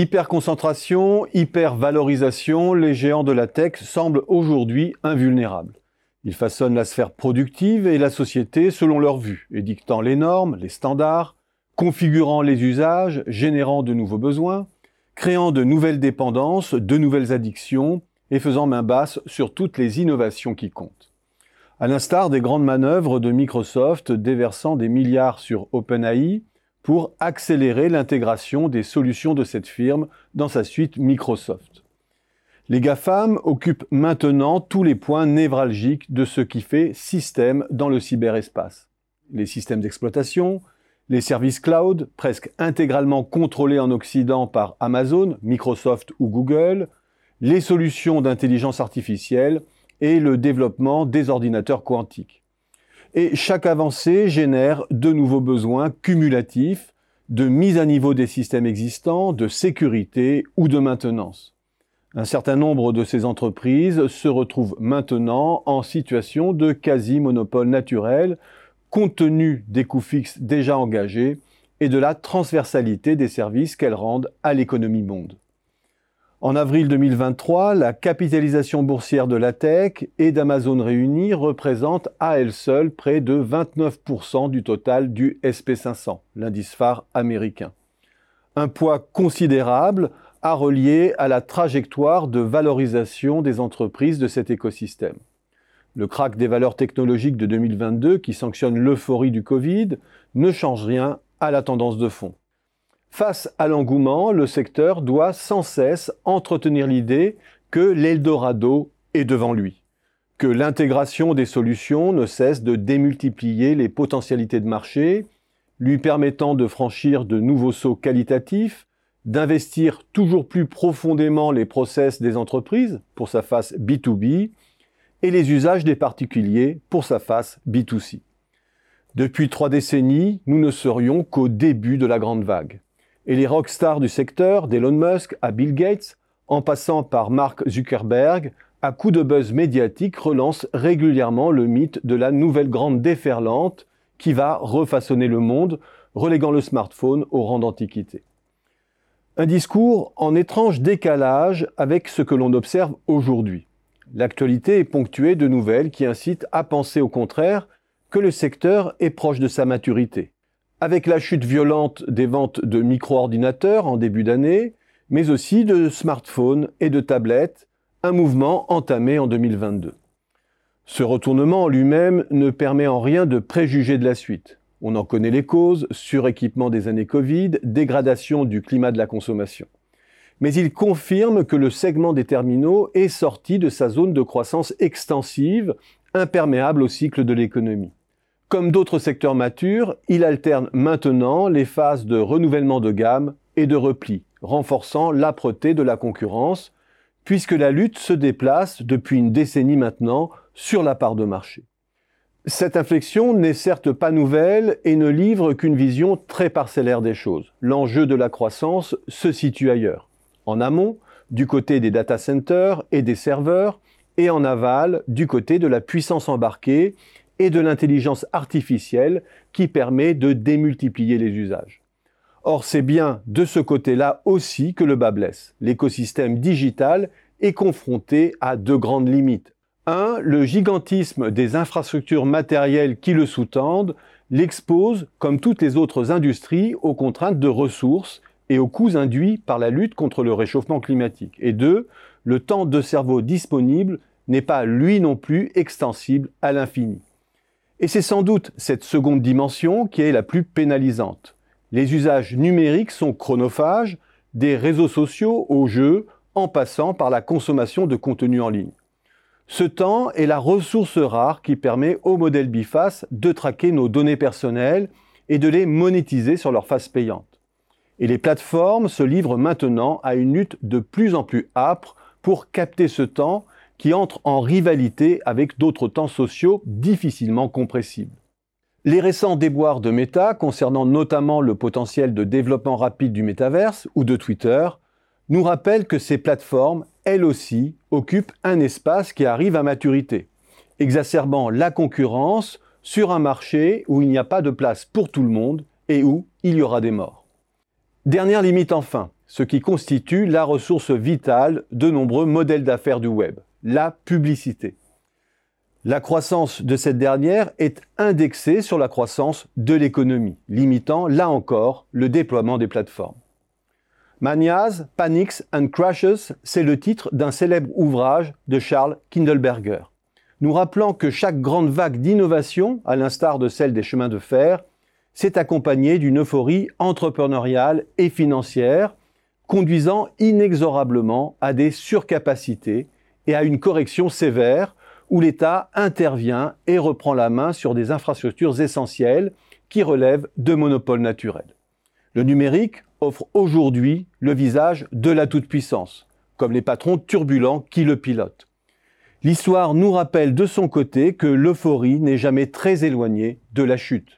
Hyperconcentration, hypervalorisation, les géants de la tech semblent aujourd'hui invulnérables. Ils façonnent la sphère productive et la société selon leur vue, édictant les normes, les standards, configurant les usages, générant de nouveaux besoins, créant de nouvelles dépendances, de nouvelles addictions et faisant main basse sur toutes les innovations qui comptent. À l'instar des grandes manœuvres de Microsoft déversant des milliards sur OpenAI pour accélérer l'intégration des solutions de cette firme dans sa suite Microsoft. Les GAFAM occupent maintenant tous les points névralgiques de ce qui fait système dans le cyberespace. Les systèmes d'exploitation, les services cloud, presque intégralement contrôlés en Occident par Amazon, Microsoft ou Google, les solutions d'intelligence artificielle et le développement des ordinateurs quantiques. Et chaque avancée génère de nouveaux besoins cumulatifs de mise à niveau des systèmes existants, de sécurité ou de maintenance. Un certain nombre de ces entreprises se retrouvent maintenant en situation de quasi-monopole naturel, compte tenu des coûts fixes déjà engagés et de la transversalité des services qu'elles rendent à l'économie monde. En avril 2023, la capitalisation boursière de la tech et d'Amazon réunis représente à elle seule près de 29% du total du SP500, l'indice phare américain. Un poids considérable à relier à la trajectoire de valorisation des entreprises de cet écosystème. Le crack des valeurs technologiques de 2022, qui sanctionne l'euphorie du Covid, ne change rien à la tendance de fond. Face à l'engouement, le secteur doit sans cesse entretenir l'idée que l'Eldorado est devant lui, que l'intégration des solutions ne cesse de démultiplier les potentialités de marché, lui permettant de franchir de nouveaux sauts qualitatifs, d'investir toujours plus profondément les process des entreprises pour sa face B2B et les usages des particuliers pour sa face B2C. Depuis trois décennies, nous ne serions qu'au début de la grande vague. Et les rockstars du secteur, d'Elon Musk à Bill Gates, en passant par Mark Zuckerberg, à coup de buzz médiatique, relancent régulièrement le mythe de la nouvelle grande déferlante qui va refaçonner le monde, reléguant le smartphone au rang d'antiquité. Un discours en étrange décalage avec ce que l'on observe aujourd'hui. L'actualité est ponctuée de nouvelles qui incitent à penser au contraire que le secteur est proche de sa maturité. Avec la chute violente des ventes de micro-ordinateurs en début d'année, mais aussi de smartphones et de tablettes, un mouvement entamé en 2022. Ce retournement en lui-même ne permet en rien de préjuger de la suite. On en connaît les causes, suréquipement des années Covid, dégradation du climat de la consommation. Mais il confirme que le segment des terminaux est sorti de sa zone de croissance extensive, imperméable au cycle de l'économie. Comme d'autres secteurs matures, il alterne maintenant les phases de renouvellement de gamme et de repli, renforçant l'âpreté de la concurrence, puisque la lutte se déplace depuis une décennie maintenant sur la part de marché. Cette inflexion n'est certes pas nouvelle et ne livre qu'une vision très parcellaire des choses. L'enjeu de la croissance se situe ailleurs. En amont, du côté des data centers et des serveurs, et en aval, du côté de la puissance embarquée et de l'intelligence artificielle qui permet de démultiplier les usages. Or, c'est bien de ce côté-là aussi que le bas blesse. L'écosystème digital est confronté à deux grandes limites. 1. Le gigantisme des infrastructures matérielles qui le sous-tendent l'expose, comme toutes les autres industries, aux contraintes de ressources et aux coûts induits par la lutte contre le réchauffement climatique. Et 2. Le temps de cerveau disponible n'est pas lui non plus extensible à l'infini. Et c'est sans doute cette seconde dimension qui est la plus pénalisante. Les usages numériques sont chronophages, des réseaux sociaux aux jeux, en passant par la consommation de contenu en ligne. Ce temps est la ressource rare qui permet au modèle biface de traquer nos données personnelles et de les monétiser sur leur face payante. Et les plateformes se livrent maintenant à une lutte de plus en plus âpre pour capter ce temps qui entre en rivalité avec d'autres temps sociaux difficilement compressibles. Les récents déboires de Meta concernant notamment le potentiel de développement rapide du métaverse ou de Twitter nous rappellent que ces plateformes elle aussi, occupe un espace qui arrive à maturité, exacerbant la concurrence sur un marché où il n'y a pas de place pour tout le monde et où il y aura des morts. Dernière limite enfin, ce qui constitue la ressource vitale de nombreux modèles d'affaires du web, la publicité. La croissance de cette dernière est indexée sur la croissance de l'économie, limitant là encore le déploiement des plateformes. Manias, Panics and Crashes, c'est le titre d'un célèbre ouvrage de Charles Kindleberger, nous rappelant que chaque grande vague d'innovation, à l'instar de celle des chemins de fer, s'est accompagnée d'une euphorie entrepreneuriale et financière, conduisant inexorablement à des surcapacités et à une correction sévère où l'État intervient et reprend la main sur des infrastructures essentielles qui relèvent de monopoles naturels. Le numérique offre aujourd'hui le visage de la toute-puissance, comme les patrons turbulents qui le pilotent. L'histoire nous rappelle de son côté que l'euphorie n'est jamais très éloignée de la chute.